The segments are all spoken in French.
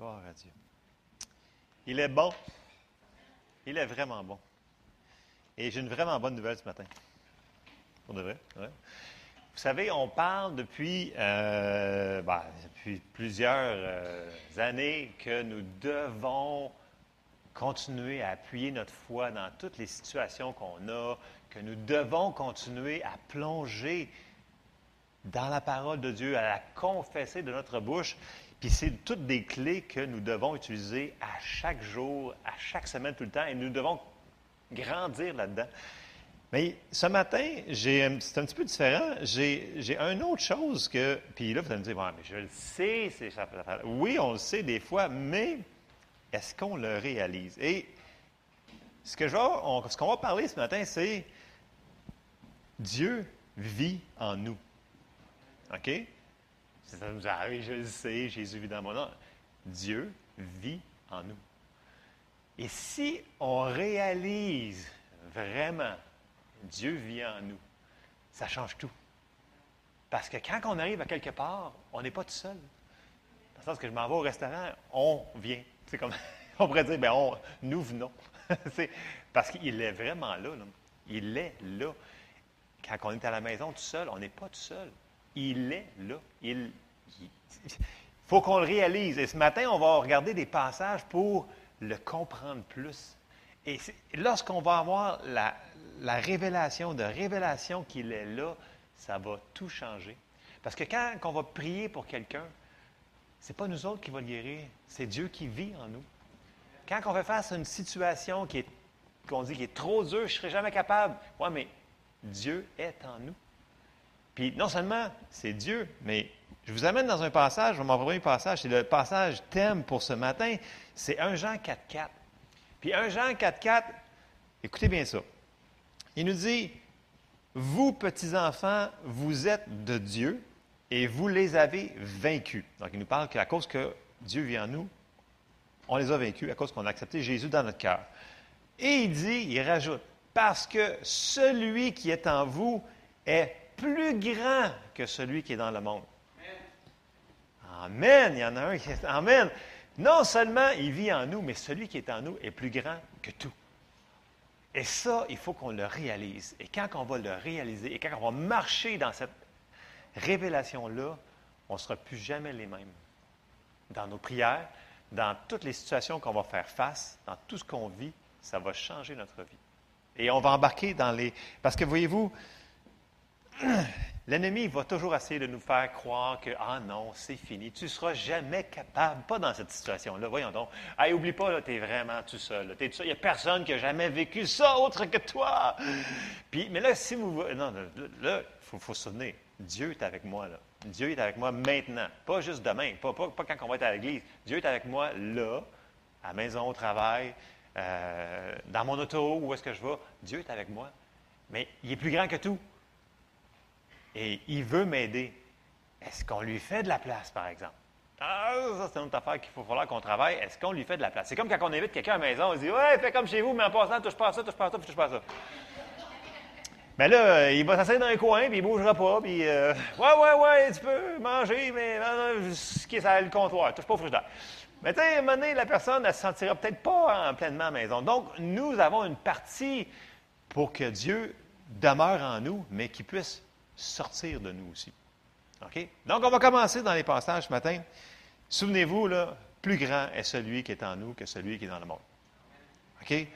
Gloire à Dieu. Il est bon. Il est vraiment bon. Et j'ai une vraiment bonne nouvelle ce matin. Pour de vrai. Vous savez, on parle depuis, euh, ben, plusieurs euh, années que nous devons continuer à appuyer notre foi dans toutes les situations qu'on a, que nous devons continuer à plonger dans la parole de Dieu, à la confesser de notre bouche. Puis c'est toutes des clés que nous devons utiliser à chaque jour, à chaque semaine, tout le temps, et nous devons grandir là-dedans. Mais ce matin, c'est un petit peu différent. J'ai, une autre chose que. Puis là, vous allez me dire, Ouais, mais je le sais, c'est. Oui, on le sait des fois, mais est-ce qu'on le réalise? Et ce, que je qu'on va parler ce matin, c'est Dieu vit en nous. OK? Ça nous je le sais, Jésus vit dans mon nom. Dieu vit en nous. Et si on réalise vraiment Dieu vit en nous, ça change tout. Parce que quand on arrive à quelque part, on n'est pas tout seul. Dans le sens que je m'en vais au restaurant, on vient. C'est comme, on pourrait dire, ben on, nous venons. Parce qu'il est vraiment là, là. Il est là. Quand on est à la maison tout seul, on n'est pas tout seul. Il est là. Il faut qu'on le réalise. Et ce matin, on va regarder des passages pour le comprendre plus. Et lorsqu'on va avoir la, la révélation de révélation qu'il est là, ça va tout changer. Parce que quand on va prier pour quelqu'un, c'est pas nous autres qui va le guérir, c'est Dieu qui vit en nous. Quand on fait face à une situation qu'on dit qui est trop dure, je ne serai jamais capable. Oui, mais Dieu est en nous. Puis non seulement c'est Dieu, mais je vous amène dans un passage, mon premier passage, c'est le passage thème pour ce matin, c'est 1 Jean 4.4. Puis 1 Jean 4.4, écoutez bien ça. Il nous dit, vous petits-enfants, vous êtes de Dieu et vous les avez vaincus. Donc il nous parle qu'à cause que Dieu vit en nous, on les a vaincus à cause qu'on a accepté Jésus dans notre cœur. Et il dit, il rajoute, parce que celui qui est en vous est plus grand que celui qui est dans le monde. Amen. Il y en a un qui est. Amen. Non seulement il vit en nous, mais celui qui est en nous est plus grand que tout. Et ça, il faut qu'on le réalise. Et quand on va le réaliser, et quand on va marcher dans cette révélation-là, on ne sera plus jamais les mêmes. Dans nos prières, dans toutes les situations qu'on va faire face, dans tout ce qu'on vit, ça va changer notre vie. Et on va embarquer dans les... Parce que voyez-vous, l'ennemi va toujours essayer de nous faire croire que, ah non, c'est fini, tu ne seras jamais capable, pas dans cette situation-là. Voyons donc. Hey, oublie pas, tu es vraiment tout seul. Il n'y a personne qui a jamais vécu ça autre que toi. Mais là, si vous... Non, là, il faut, se souvenir, Dieu est avec moi, là. Dieu est avec moi maintenant, pas juste demain, pas quand on va être à l'église. Dieu est avec moi là, à la maison, au travail, euh, dans mon auto, où est-ce que je vais. Dieu est avec moi. Mais il est plus grand que tout. Et il veut m'aider. Est-ce qu'on lui fait de la place, par exemple? Ah, ça, c'est une autre affaire qu'il faut falloir qu'on travaille. Est-ce qu'on lui fait de la place? C'est comme quand on invite quelqu'un à la maison, on dit Ouais, fais comme chez vous, mais en passant, touche pas à ça, touche pas à ça, puis touche pas à ça. Mais là, euh, il va s'asseoir dans un coin, puis il bougera pas, puis euh, Ouais, ouais, ouais, tu peux manger, mais non, non, ce qui est le comptoir, touche pas au frigidaire. Mais tu sais, à un moment donné, la personne, elle se sentira peut-être pas en pleinement à la maison. Donc, nous avons une partie pour que Dieu demeure en nous, mais qu'il puisse sortir de nous aussi. Donc, on va commencer dans les passages ce matin. Souvenez-vous, là, plus grand est celui qui est en nous que celui qui est dans le monde. OK?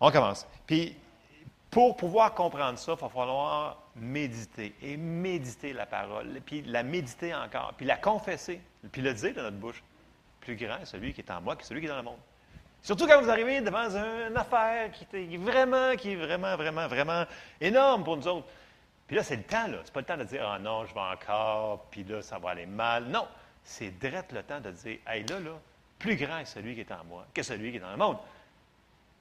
On commence. Puis, pour pouvoir comprendre ça, il va falloir méditer et méditer la parole, puis la méditer encore, puis la confesser, puis le dire de notre bouche. Plus grand est celui qui est en moi que celui qui est dans le monde. Surtout quand vous arrivez devant une affaire qui est vraiment, qui est vraiment, vraiment, vraiment énorme pour nous autres. Puis là, c'est le temps, là. C'est pas le temps de dire, ah non, je vais encore, puis là, ça va aller mal. Non, c'est direct le temps de dire, hey, là, là, plus grand est celui qui est en moi que celui qui est dans le monde.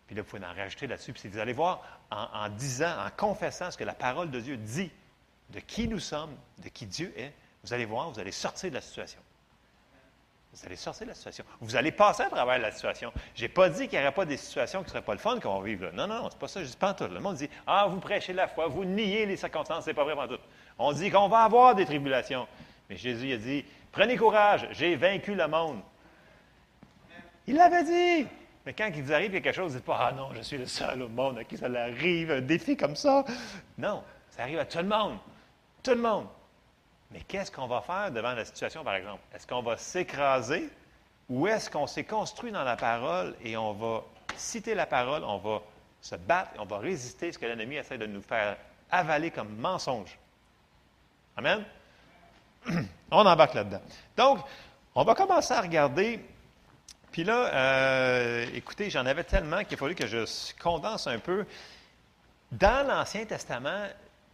Puis là, vous pouvez en rajouter là-dessus. Puis vous allez voir, en disant, en confessant ce que la parole de Dieu dit, de qui nous sommes, de qui Dieu est, vous allez voir, vous allez sortir de la situation. Vous allez sortir de la situation. Vous allez passer à travers la situation. Je n'ai pas dit qu'il n'y aurait pas des situations qui ne seraient pas le fun qu'on va vivre là. Non, non, non, c'est pas ça. Je dis pas en tout. Le monde dit Ah, vous prêchez la foi, vous niez les circonstances, c'est pas vraiment tout. On dit qu'on va avoir des tribulations. Mais Jésus a dit Prenez courage, j'ai vaincu le monde. Il l'avait dit. Mais quand il vous arrive quelque chose, vous ne dites pas Ah non, je suis le seul au monde à qui ça arrive, un défi comme ça. Non, ça arrive à tout le monde. Tout le monde. Mais qu'est-ce qu'on va faire devant la situation, par exemple? Est-ce qu'on va s'écraser ou est-ce qu'on s'est construit dans la parole et on va citer la parole, on va se battre, on va résister à ce que l'ennemi essaie de nous faire avaler comme mensonge? Amen? On embarque là-dedans. Donc, on va commencer à regarder. Puis là, euh, écoutez, j'en avais tellement qu'il a fallu que je condense un peu. Dans l'Ancien Testament,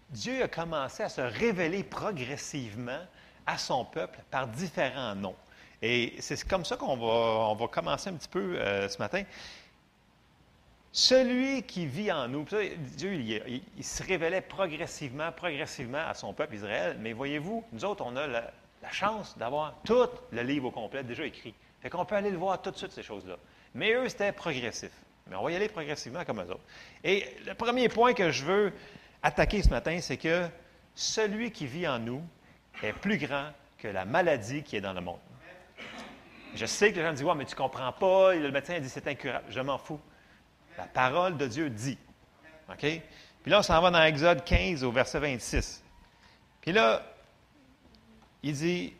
Dieu a commencé à se révéler progressivement à son peuple par différents noms. Et c'est comme ça qu'on va, commencer un petit peu euh, ce matin. Celui qui vit en nous, Dieu, il, se révélait progressivement, progressivement à son peuple Israël, mais voyez-vous, nous autres, on a la, chance d'avoir tout le livre au complet déjà écrit. Fait qu'on peut aller le voir tout de suite, ces choses-là. Mais eux, c'était progressif. Mais on va y aller progressivement comme eux autres. Et le premier point que je veux attaquer ce matin, c'est que celui qui vit en nous est plus grand que la maladie qui est dans le monde. Je sais que les gens disent, ouais, mais tu ne comprends pas, le médecin dit c'est incurable. Je m'en fous. La parole de Dieu dit. OK? Puis là, on s'en va dans Exode 15 au verset 26. Puis là, il dit,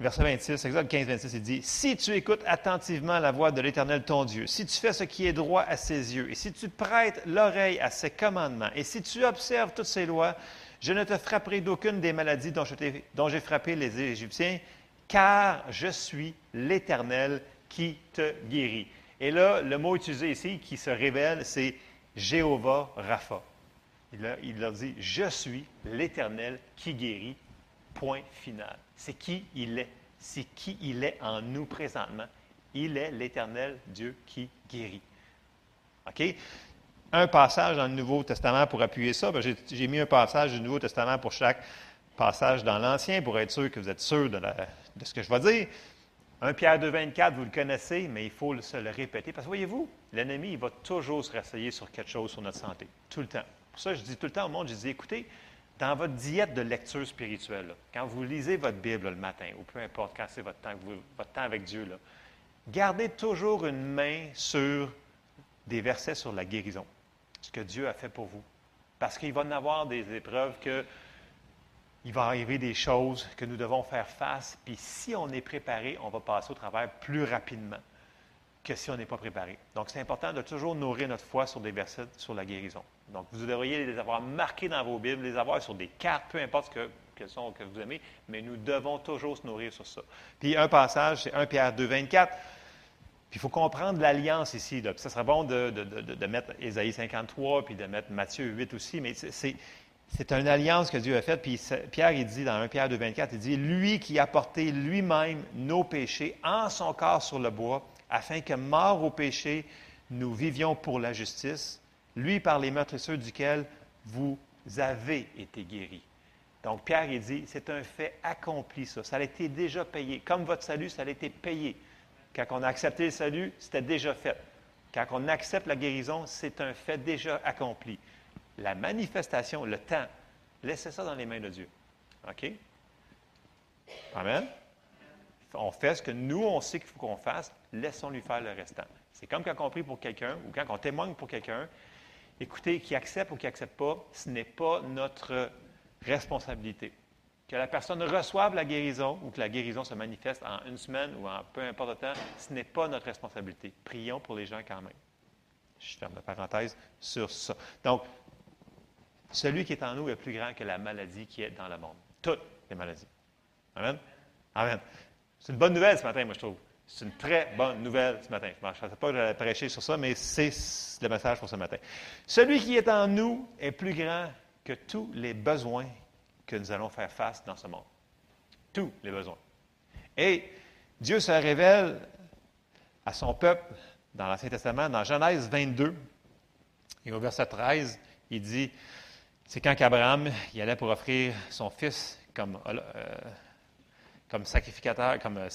verset 26, Exode 15, 26, il dit Si tu écoutes attentivement la voix de l'Éternel ton Dieu, si tu fais ce qui est droit à ses yeux, et si tu prêtes l'oreille à ses commandements, et si tu observes toutes ses lois, je ne te frapperai d'aucune des maladies dont j'ai frappé les Égyptiens, car je suis l'Éternel qui te guérit. Et là, le mot utilisé ici qui se révèle, c'est Jéhovah Rapha. Il, leur dit, je suis l'Éternel qui guérit, point final. C'est qui il est. C'est qui il est en nous présentement. Il est l'Éternel Dieu qui guérit. OK? Un passage dans le Nouveau Testament pour appuyer ça. Ben, j'ai mis un passage du Nouveau Testament pour chaque passage dans l'Ancien pour être sûr que vous êtes sûr de, ce que je vais dire. 1 Pierre 2, 24, vous le connaissez, mais il faut se le répéter. Parce que voyez-vous, l'ennemi, il va toujours se rasseyer sur quelque chose sur notre santé. Tout le temps. Pour ça, je dis tout le temps au monde, je dis, écoutez, dans votre diète de lecture spirituelle, quand vous lisez votre Bible le matin, ou peu importe quand c'est votre temps, votre temps avec Dieu, gardez toujours une main sur des versets sur la guérison, ce que Dieu a fait pour vous. Parce qu'il va y avoir des épreuves que il va arriver des choses que nous devons faire face, puis si on est préparé, on va passer au travers plus rapidement que si on n'est pas préparé. Donc, c'est important de toujours nourrir notre foi sur des versets sur la guérison. Donc, vous devriez les avoir marqués dans vos Bibles, les avoir sur des cartes, peu importe ce que, sont, que vous aimez, mais nous devons toujours se nourrir sur ça. Puis, un passage, c'est 1 Pierre 2, 24. Puis, il faut comprendre l'alliance ici. Puis, ça serait bon de, de, mettre Ésaïe 53, puis de mettre Matthieu 8 aussi, mais c'est c'est une alliance que Dieu a faite. Puis Pierre, il dit dans 1 Pierre 2, 24, il dit Lui qui a porté lui-même nos péchés en son corps sur le bois, afin que, mort au péché, nous vivions pour la justice, lui par les meurtrisseurs duquel vous avez été guéris. Donc Pierre, il dit C'est un fait accompli, ça. Ça a été déjà payé. Comme votre salut, ça a été payé. Quand on a accepté le salut, c'était déjà fait. Quand on accepte la guérison, c'est un fait déjà accompli la manifestation, le temps, laissez ça dans les mains de Dieu. OK? Amen? On fait ce que nous, on sait qu'il faut qu'on fasse, laissons-lui faire le restant. C'est comme quand on prie pour quelqu'un ou quand on témoigne pour quelqu'un. Écoutez, qui accepte ou qui n'accepte pas, ce n'est pas notre responsabilité. Que la personne reçoive la guérison ou que la guérison se manifeste en une semaine ou en peu importe le temps, ce n'est pas notre responsabilité. Prions pour les gens quand même. Je ferme la parenthèse sur ça. Donc, celui qui est en nous est plus grand que la maladie qui est dans le monde. Toutes les maladies. Amen? Amen. C'est une bonne nouvelle ce matin, moi, je trouve. C'est une très bonne nouvelle ce matin. Je ne pensais pas que j'allais prêcher sur ça, mais c'est le message pour ce matin. Celui qui est en nous est plus grand que tous les besoins que nous allons faire face dans ce monde. Tous les besoins. Et Dieu se révèle à son peuple dans l'Ancien Testament, dans Genèse 22, et au verset 13, il dit c'est quand qu'Abraham il allait pour offrir son fils comme, euh, comme sacrificateur, euh,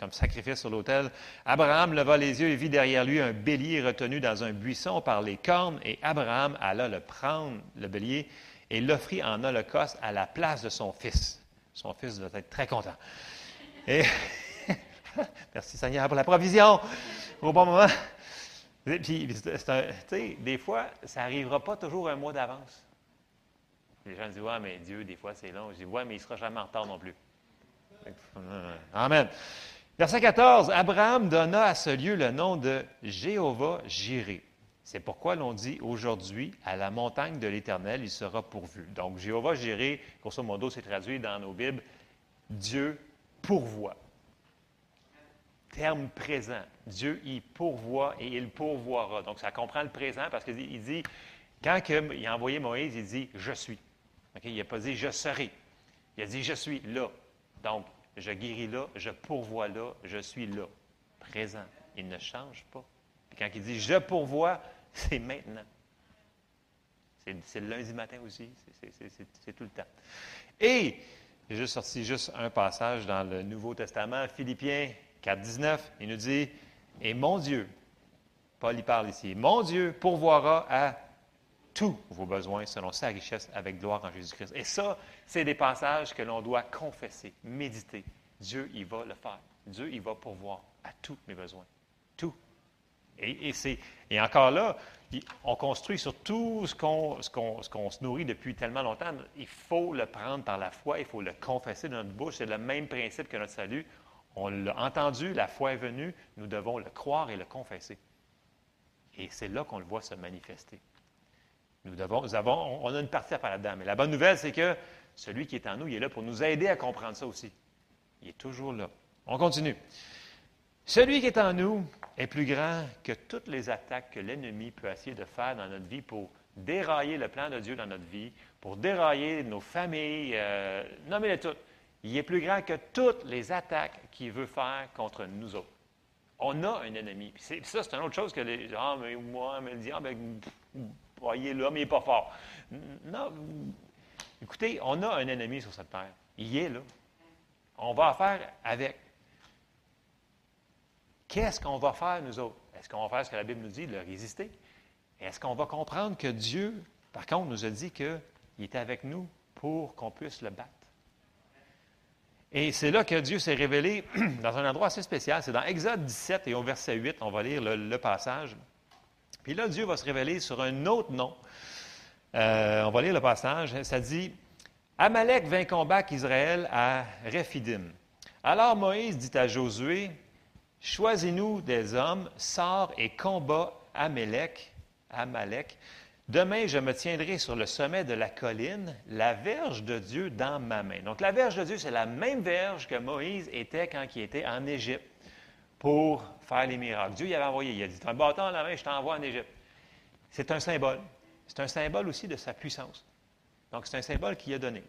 comme sacrifice sur l'autel. Abraham leva les yeux et vit derrière lui un bélier retenu dans un buisson par les cornes, et Abraham alla le prendre, le bélier, et l'offrit en holocauste à la place de son fils. Son fils doit être très content. Et Merci Seigneur pour la provision au bon moment. Puis, des fois, ça n'arrivera pas toujours un mois d'avance. Les gens disent, ouais, mais Dieu, des fois, c'est long. Je dis, ouais, mais il ne sera jamais en retard non plus. Amen. Verset 14, Abraham donna à ce lieu le nom de Jéhovah Jiré. C'est pourquoi l'on dit aujourd'hui, à la montagne de l'Éternel, il sera pourvu. Donc, Jéhovah Jiré, grosso modo, c'est traduit dans nos Bibles, Dieu pourvoit. Terme présent. Dieu y pourvoit et il pourvoira. Donc, ça comprend le présent parce qu'il dit, quand il a envoyé Moïse, il dit Je suis. Il n'a pas dit Je serai. Il a dit Je suis là. Donc, je guéris là, je pourvois là, je suis là. Présent. Il ne change pas. quand il dit Je pourvois, c'est maintenant. C'est le lundi matin aussi. C'est tout le temps. Et j'ai juste sorti juste un passage dans le Nouveau Testament, Philippiens 4, 19. Il nous dit Et mon Dieu, Paul y parle ici, mon Dieu pourvoira à tous vos besoins selon sa richesse avec gloire en Jésus-Christ. Et ça, c'est des passages que l'on doit confesser, méditer. Dieu, il va le faire. Dieu, il va pourvoir à tous mes besoins. Tout. Et, et encore là, on construit sur tout ce qu'on se nourrit depuis tellement longtemps. Il faut le prendre par la foi, il faut le confesser de notre bouche. C'est le même principe que notre salut. On l'a entendu, la foi est venue, nous devons le croire et le confesser. Et c'est là qu'on le voit se manifester. Nous, nous avons, on a une partie à faire là-dedans. Mais la bonne nouvelle, c'est que celui qui est en nous, il est là pour nous aider à comprendre ça aussi. Il est toujours là. On continue. Celui qui est en nous est plus grand que toutes les attaques que l'ennemi peut essayer de faire dans notre vie pour dérailler le plan de Dieu dans notre vie, pour dérailler nos familles, euh, nommez-les toutes. Il est plus grand que toutes les attaques qu'il veut faire contre nous autres. On a un ennemi. ça, c'est une autre chose que les gens, ah, mais moi, mais voyez, là, mais il n'est pas fort. Non, écoutez, on a un ennemi sur cette terre. Il est là. On va faire avec. Qu'est-ce qu'on va faire, nous autres? Est-ce qu'on va faire ce que la Bible nous dit, le résister? Est-ce qu'on va comprendre que Dieu, par contre, nous a dit qu'il était avec nous pour qu'on puisse le battre? Et c'est là que Dieu s'est révélé dans un endroit assez spécial. C'est dans Exode 17 et au verset 8, on va lire le, passage. Puis là, Dieu va se révéler sur un autre nom. Euh, on va lire le passage. Ça dit Amalek vint combattre Israël à Rephidim. Alors Moïse dit à Josué Choisis-nous des hommes, sors et combat Amalek. Amalek. Demain, je me tiendrai sur le sommet de la colline, la verge de Dieu dans ma main. Donc, la verge de Dieu, c'est la même verge que Moïse était quand il était en Égypte pour faire les miracles. Dieu il avait envoyé, il a dit un bâton à la main, je t'envoie en Égypte. C'est un symbole. C'est un symbole aussi de sa puissance. Donc, c'est un symbole qu'il a donné.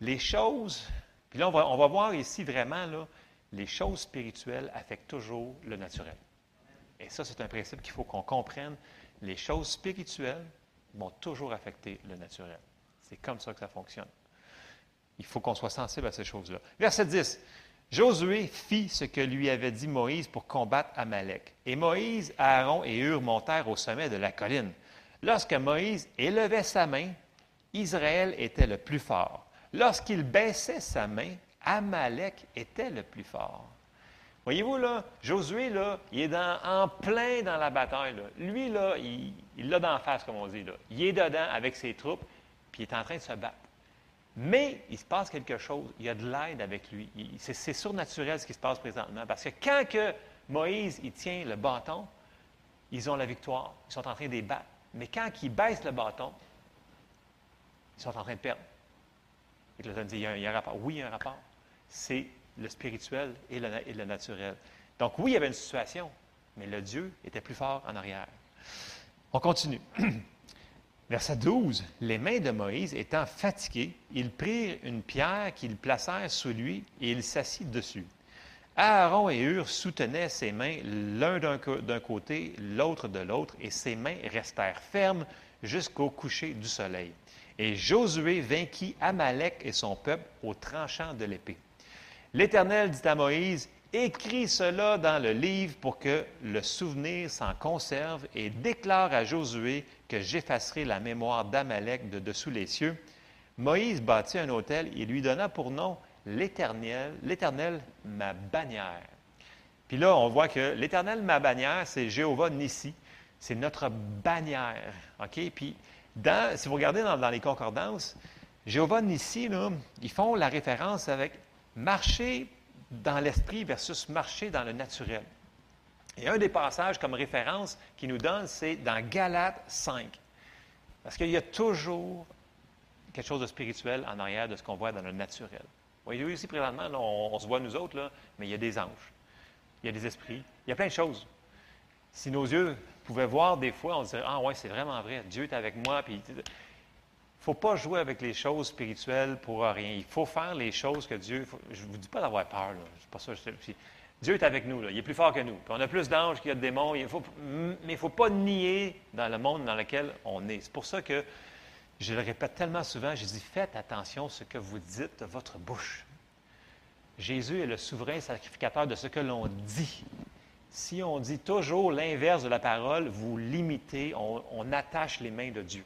Les choses, puis là, on va, on va voir ici vraiment, là, les choses spirituelles affectent toujours le naturel. Et ça, c'est un principe qu'il faut qu'on comprenne. Les choses spirituelles vont toujours affecter le naturel. C'est comme ça que ça fonctionne. Il faut qu'on soit sensible à ces choses-là. Verset 10. Josué fit ce que lui avait dit Moïse pour combattre Amalek. Et Moïse, Aaron et Hur montèrent au sommet de la colline. Lorsque Moïse élevait sa main, Israël était le plus fort. Lorsqu'il baissait sa main, Amalek était le plus fort. Voyez-vous, là, Josué, là, il est en plein dans la bataille. Lui, là, il l'a d'en face, comme on dit. Là. Il est dedans avec ses troupes, puis il est en train de se battre. Mais il se passe quelque chose. Il y a de l'aide avec lui. C'est surnaturel ce qui se passe présentement. Parce que quand que Moïse tient le bâton, ils ont la victoire. Ils sont en train de les battre. Mais quand il baisse le bâton, ils sont en train de perdre. Et là, dit, il y, a, il y a un rapport. Oui, il y a un rapport. C'est le spirituel et le, naturel. Donc oui, il y avait une situation, mais le Dieu était plus fort en arrière. On continue. Verset 12. Les mains de Moïse étant fatiguées, ils prirent une pierre qu'ils placèrent sous lui et il s'assit dessus. Aaron et Hur soutenaient ses mains l'un d'un côté, l'autre de l'autre, et ses mains restèrent fermes jusqu'au coucher du soleil. Et Josué vainquit Amalek et son peuple au tranchant de l'épée. L'Éternel dit à Moïse, Écris cela dans le livre pour que le souvenir s'en conserve et déclare à Josué que j'effacerai la mémoire d'Amalek de dessous les cieux. Moïse bâtit un autel et lui donna pour nom l'Éternel, l'Éternel, ma bannière. Puis là, on voit que l'Éternel, ma bannière, c'est Jéhovah Nissi. C'est notre bannière. OK? Puis, dans, si vous regardez dans, les concordances, Jéhovah Nissi, là, ils font la référence avec marcher dans l'esprit versus marcher dans le naturel. Et un des passages comme référence qui nous donne, c'est dans Galates 5. Parce qu'il y a toujours quelque chose de spirituel en arrière de ce qu'on voit dans le naturel. Vous voyez, ici, présentement, on, se voit nous autres, là, mais il y a des anges, il y a des esprits, il y a plein de choses. Si nos yeux pouvaient voir des fois, on dirait Ah, ouais, c'est vraiment vrai, Dieu est avec moi. Il ne faut pas jouer avec les choses spirituelles pour rien. Il faut faire les choses que Dieu. je ne vous dis pas d'avoir peur, là. pas ça. Dieu est avec nous, il est plus fort que nous. On a plus d'anges qu'il y a de démons. Il mais il ne faut pas nier dans le monde dans lequel on est. C'est pour ça que je le répète tellement souvent, je dis faites attention à ce que vous dites de votre bouche. Jésus est le souverain sacrificateur de ce que l'on dit. Si on dit toujours l'inverse de la parole, vous limitez, on, on, attache les mains de Dieu.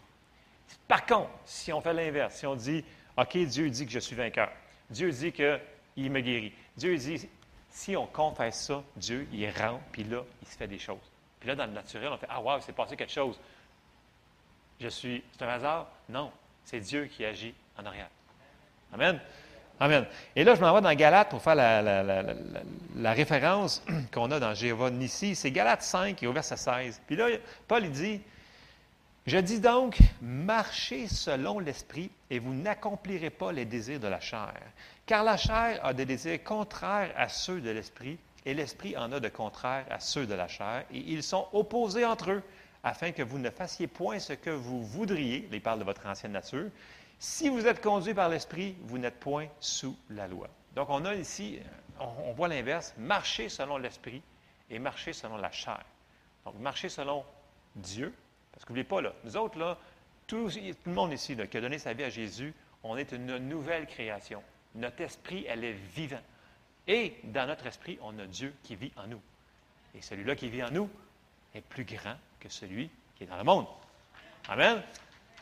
Par contre, si on fait l'inverse, si on dit, OK, Dieu dit que je suis vainqueur, Dieu dit qu'il me guérit, Dieu dit, si on confesse ça, Dieu, il rentre, puis là, il se fait des choses. Puis là, dans le naturel, on fait Ah, wow, il s'est passé quelque chose. Je suis. C'est un hasard? Non. C'est Dieu qui agit en arrière. Amen. Amen. Et là, je m'en vais dans Galate pour faire la, référence qu'on a dans Jéhovah Nissi. C'est Galate 5 et au verset 16. Puis là, Paul il dit Je dis donc, marchez selon l'esprit et vous n'accomplirez pas les désirs de la chair. Car la chair a des désirs contraires à ceux de l'esprit, et l'esprit en a de contraires à ceux de la chair, et ils sont opposés entre eux, afin que vous ne fassiez point ce que vous voudriez. Il parle de votre ancienne nature. Si vous êtes conduit par l'esprit, vous n'êtes point sous la loi. Donc, on a ici, on, voit l'inverse, marcher selon l'esprit et marcher selon la chair. Donc, marcher selon Dieu, parce que n'oubliez pas, là, nous autres, tout, le monde ici qui a donné sa vie à Jésus, on est une nouvelle création. Notre esprit, elle est vivant. Et dans notre esprit, on a Dieu qui vit en nous. Et celui-là qui vit en nous est plus grand que celui qui est dans le monde. Amen.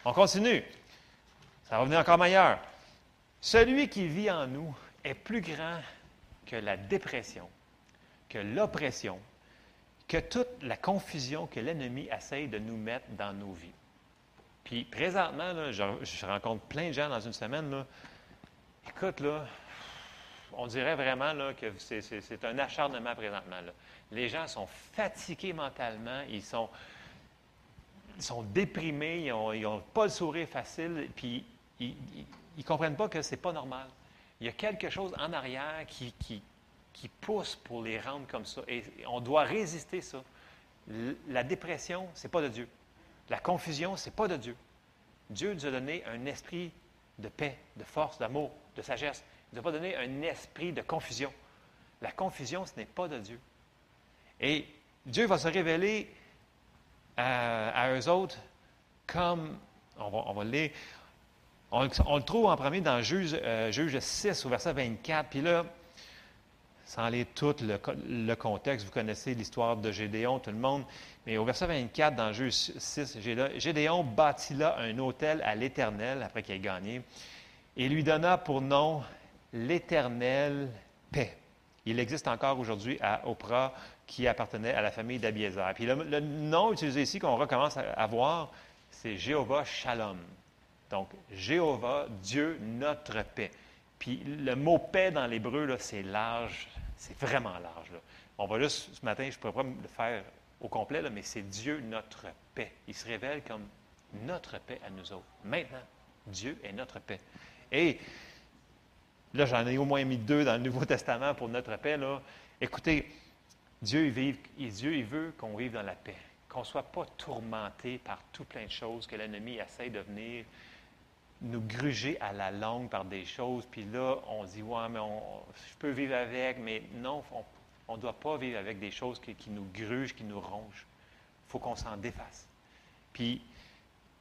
On continue. Ça va venir encore meilleur. Celui qui vit en nous est plus grand que la dépression, que l'oppression, que toute la confusion que l'ennemi essaye de nous mettre dans nos vies. Puis présentement, je, je, rencontre plein de gens dans une semaine, là, Écoute, là, on dirait vraiment que c'est un acharnement présentement. Les gens sont fatigués mentalement, ils sont, déprimés, ils n'ont pas le sourire facile, puis ils ne comprennent pas que ce n'est pas normal. Il y a quelque chose en arrière qui pousse pour les rendre comme ça. Et on doit résister ça. La dépression, ce n'est pas de Dieu. La confusion, ce n'est pas de Dieu. Dieu nous a donné un esprit de paix, de force, d'amour, de sagesse. Il ne nous a pas donné un esprit de confusion. La confusion, ce n'est pas de Dieu. Et Dieu va se révéler à, eux autres comme, on va, on va le lire, on, le trouve en premier dans Juge, euh, Juge 6 au verset 24. Puis là, sans lire tout le, le, contexte, vous connaissez l'histoire de Gédéon, tout le monde. Mais au verset 24, dans Juge 6, Gédéon bâtit là un hôtel à l'Éternel, après qu'il ait gagné et lui donna pour nom l'Éternel paix. Il existe encore aujourd'hui à Oprah qui appartenait à la famille d'Abiézer. Puis le, nom utilisé ici qu'on recommence à, voir, c'est Jéhovah Shalom. Donc, Jéhovah, Dieu, notre paix. Puis le mot paix dans l'hébreu, c'est large, c'est vraiment large. On va juste, ce matin, je ne pourrais pas le faire au complet, mais c'est Dieu, notre paix. Il se révèle comme notre paix à nous autres. Maintenant, Dieu est notre paix. Et là, j'en ai au moins mis deux dans le Nouveau Testament pour notre paix. Écoutez, Dieu, veut qu'on vive dans la paix, qu'on ne soit pas tourmenté par tout plein de choses, que l'ennemi essaie de venir nous gruger à la langue par des choses, puis là, on dit, ouais, mais je peux vivre avec, mais non, on ne doit pas vivre avec des choses qui, qui nous grugent, qui nous rongent. Il faut qu'on s'en défasse. Puis,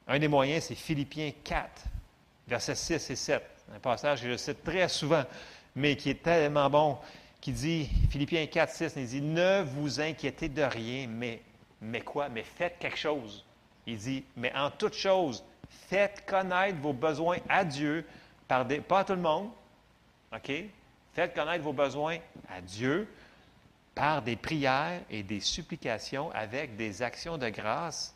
un des moyens, c'est Philippiens 4, versets 6 et 7. Un passage que je cite très souvent, mais qui est tellement bon, qui dit, Philippiens 4, 6, il dit, ne vous inquiétez de rien, mais, mais quoi? Mais faites quelque chose. Il dit, mais en toute chose, faites connaître vos besoins à Dieu, par des, pas à tout le monde, OK? Faites connaître vos besoins à Dieu par des prières et des supplications avec des actions de grâce.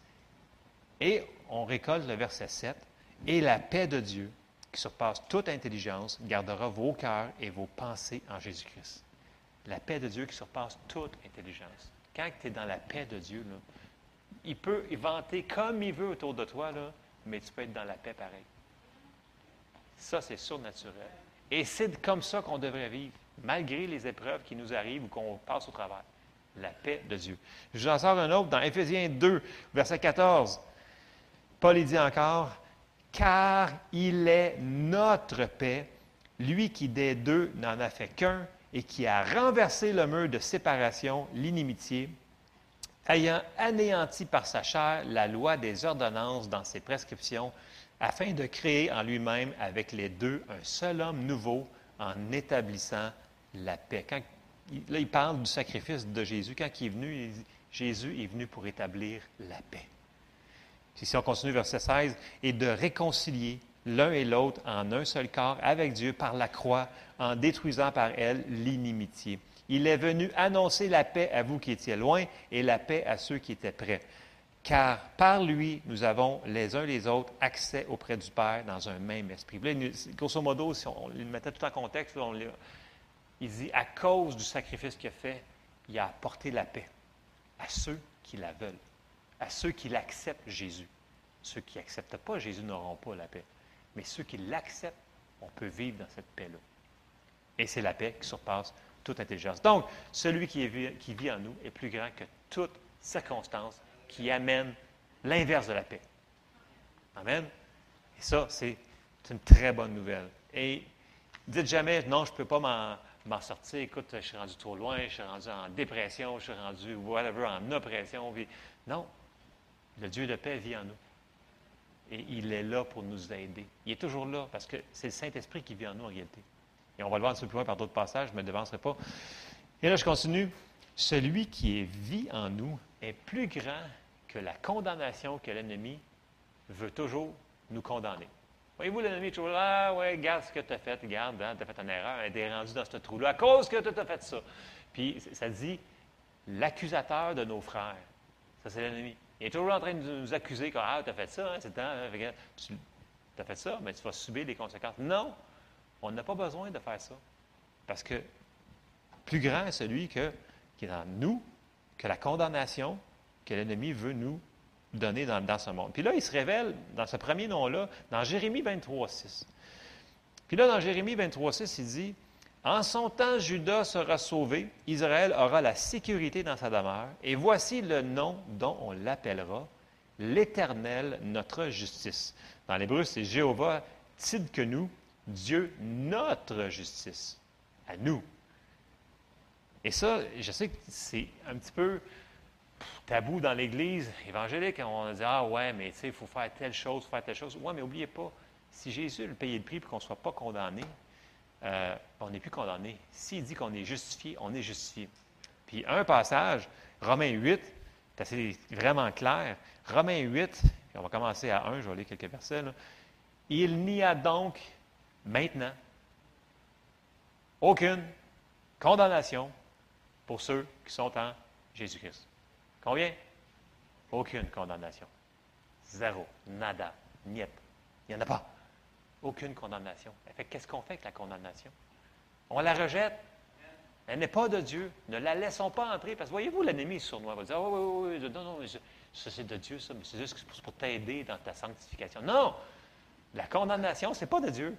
Et on récolte le verset 7. Et la paix de Dieu, qui surpasse toute intelligence, gardera vos cœurs et vos pensées en Jésus-Christ. La paix de Dieu qui surpasse toute intelligence. Quand tu es dans la paix de Dieu, il peut vanter comme il veut autour de toi, mais tu peux être dans la paix pareil. Ça, c'est surnaturel. Et c'est comme ça qu'on devrait vivre, malgré les épreuves qui nous arrivent ou qu'on passe au travers. La paix de Dieu. Je vous en sors un autre dans Éphésiens 2, verset 14. Paul dit encore, car il est notre paix, lui qui des deux n'en a fait qu'un et qui a renversé le mur de séparation, l'inimitié, ayant anéanti par sa chair la loi des ordonnances dans ses prescriptions, afin de créer en lui-même avec les deux un seul homme nouveau en établissant la paix. Là, il parle du sacrifice de Jésus. Quand il est venu, Jésus est venu pour établir la paix. Si on continue verset 16, et de réconcilier l'un et l'autre en un seul corps avec Dieu par la croix, en détruisant par elle l'inimitié. Il est venu annoncer la paix à vous qui étiez loin et la paix à ceux qui étaient près car par lui, nous avons les uns les autres accès auprès du Père dans un même esprit. grosso modo, si on le mettait tout en contexte, il dit, à cause du sacrifice qu'il a fait, il a apporté la paix à ceux qui la veulent, à ceux qui l'acceptent, Jésus. Ceux qui n'acceptent pas Jésus n'auront pas la paix. Mais ceux qui l'acceptent, on peut vivre dans cette paix-là. Et c'est la paix qui surpasse toute intelligence. Donc, celui qui, vit en nous est plus grand que toute circonstance qui amène l'inverse de la paix. Amen. Et ça, c'est une très bonne nouvelle. Et dites jamais, non, je ne peux pas m'en sortir. Écoute, je suis rendu trop loin, je suis rendu en dépression, je suis rendu, whatever, en oppression. Non. Le Dieu de paix vit en nous. Et il est là pour nous aider. Il est toujours là parce que c'est le Saint-Esprit qui vit en nous en réalité. Et on va le voir un peu plus loin par d'autres passages, je ne me devancerai pas. Et là, je continue. Celui qui vit en nous est plus grand que la condamnation que l'ennemi veut toujours nous condamner. Voyez-vous, l'ennemi est toujours là, ah, ouais, regarde ce que tu as fait, regarde, hein, tu as fait une erreur, tu es rendu dans ce trou-là à cause que tu as fait ça. Puis ça dit l'accusateur de nos frères. Ça, c'est l'ennemi. Il est toujours en train de nous accuser que ah, tu as fait ça, hein, c'est temps, hein, tu as fait ça, mais tu vas subir les conséquences. Non, on n'a pas besoin de faire ça. Parce que plus grand est celui que, qui est en nous que la condamnation que l'ennemi veut nous donner dans, ce monde. Puis là, il se révèle dans ce premier nom-là, dans Jérémie 23, 6. Puis là, dans Jérémie 23, 6, il dit En son temps, Judas sera sauvé, Israël aura la sécurité dans sa demeure, et voici le nom dont on l'appellera l'Éternel, notre justice. Dans l'hébreu, c'est Jéhovah que nous, Dieu, notre justice. À nous. Et ça, je sais que c'est un petit peu tabou dans l'Église évangélique. On dit Ah ouais, mais tu sais, il faut faire telle chose, faire telle chose. Oui, mais n'oubliez pas, si Jésus a payé le prix pour qu'on ne soit pas condamné, euh, on n'est plus condamné. S'il dit qu'on est justifié, on est justifié. Puis un passage, Romains 8, c'est vraiment clair. Romains 8, on va commencer à 1, je vais lire quelques versets. Il n'y a donc maintenant aucune condamnation pour ceux qui sont en Jésus-Christ. Combien? Aucune condamnation. Zéro. Nada. Niet. Il n'y en a pas. Aucune condamnation. Qu'est-ce qu'on fait avec la condamnation? On la rejette. Elle n'est pas de Dieu. Ne la laissons pas entrer. Parce que voyez-vous, l'ennemi. Il va dire oh, oui, oui, oui, non, non, ça c'est de Dieu, ça, mais c'est juste pour t'aider dans ta sanctification. Non! La condamnation, ce n'est pas de Dieu.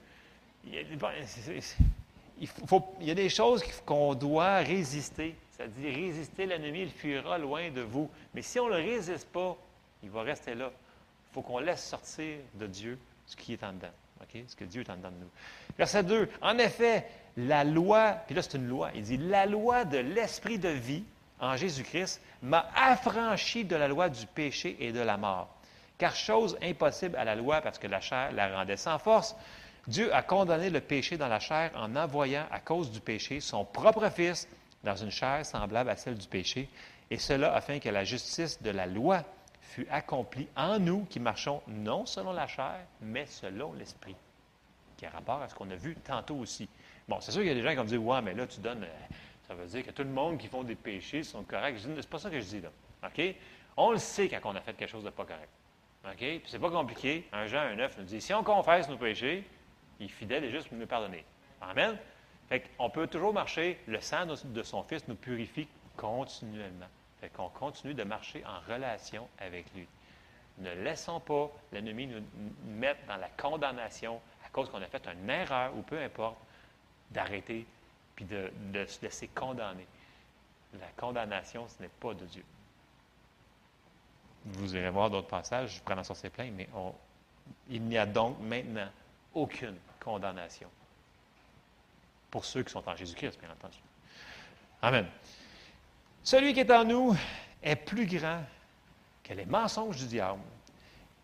Il, faut, il y a des choses qu'on doit résister. C'est-à-dire, résister l'ennemi, il fuira loin de vous. Mais si on ne le résiste pas, il va rester là. Il faut qu'on laisse sortir de Dieu ce qui est en dedans. Ce que Dieu est en dedans de nous. Verset 2. En effet, la loi, puis là c'est une loi, il dit, la loi de l'esprit de vie en Jésus-Christ m'a affranchi de la loi du péché et de la mort. Car chose impossible à la loi parce que la chair la rendait sans force, Dieu a condamné le péché dans la chair en envoyant, à cause du péché, son propre Fils dans une chair semblable à celle du péché, et cela afin que la justice de la loi fût accomplie en nous qui marchons non selon la chair, mais selon l'esprit, qui a rapport à ce qu'on a vu tantôt aussi. Bon, c'est sûr qu'il y a des gens qui vont dire Ouais, mais là, tu donnes. Euh, ça veut dire que tout le monde qui font des péchés sont corrects. C'est pas ça que je dis là. OK? On le sait quand on a fait quelque chose de pas correct. OK? Puis c'est pas compliqué. Un Jean, un neuf nous dit si on confesse nos péchés, il est fidèle et juste pour nous pardonner. Amen? Fait qu'on peut toujours marcher. Le sang de son Fils nous purifie continuellement. Fait qu'on continue de marcher en relation avec lui. Ne laissons pas l'ennemi nous mettre dans la condamnation à cause qu'on a fait une erreur ou peu importe, d'arrêter puis de, se laisser condamner. La condamnation, ce n'est pas de Dieu. Vous irez voir d'autres passages, je prends en sortir plein, mais il n'y a donc maintenant aucune condamnation pour ceux qui sont en Jésus-Christ, bien entendu. Amen. Celui qui est en nous est plus grand que les mensonges du diable,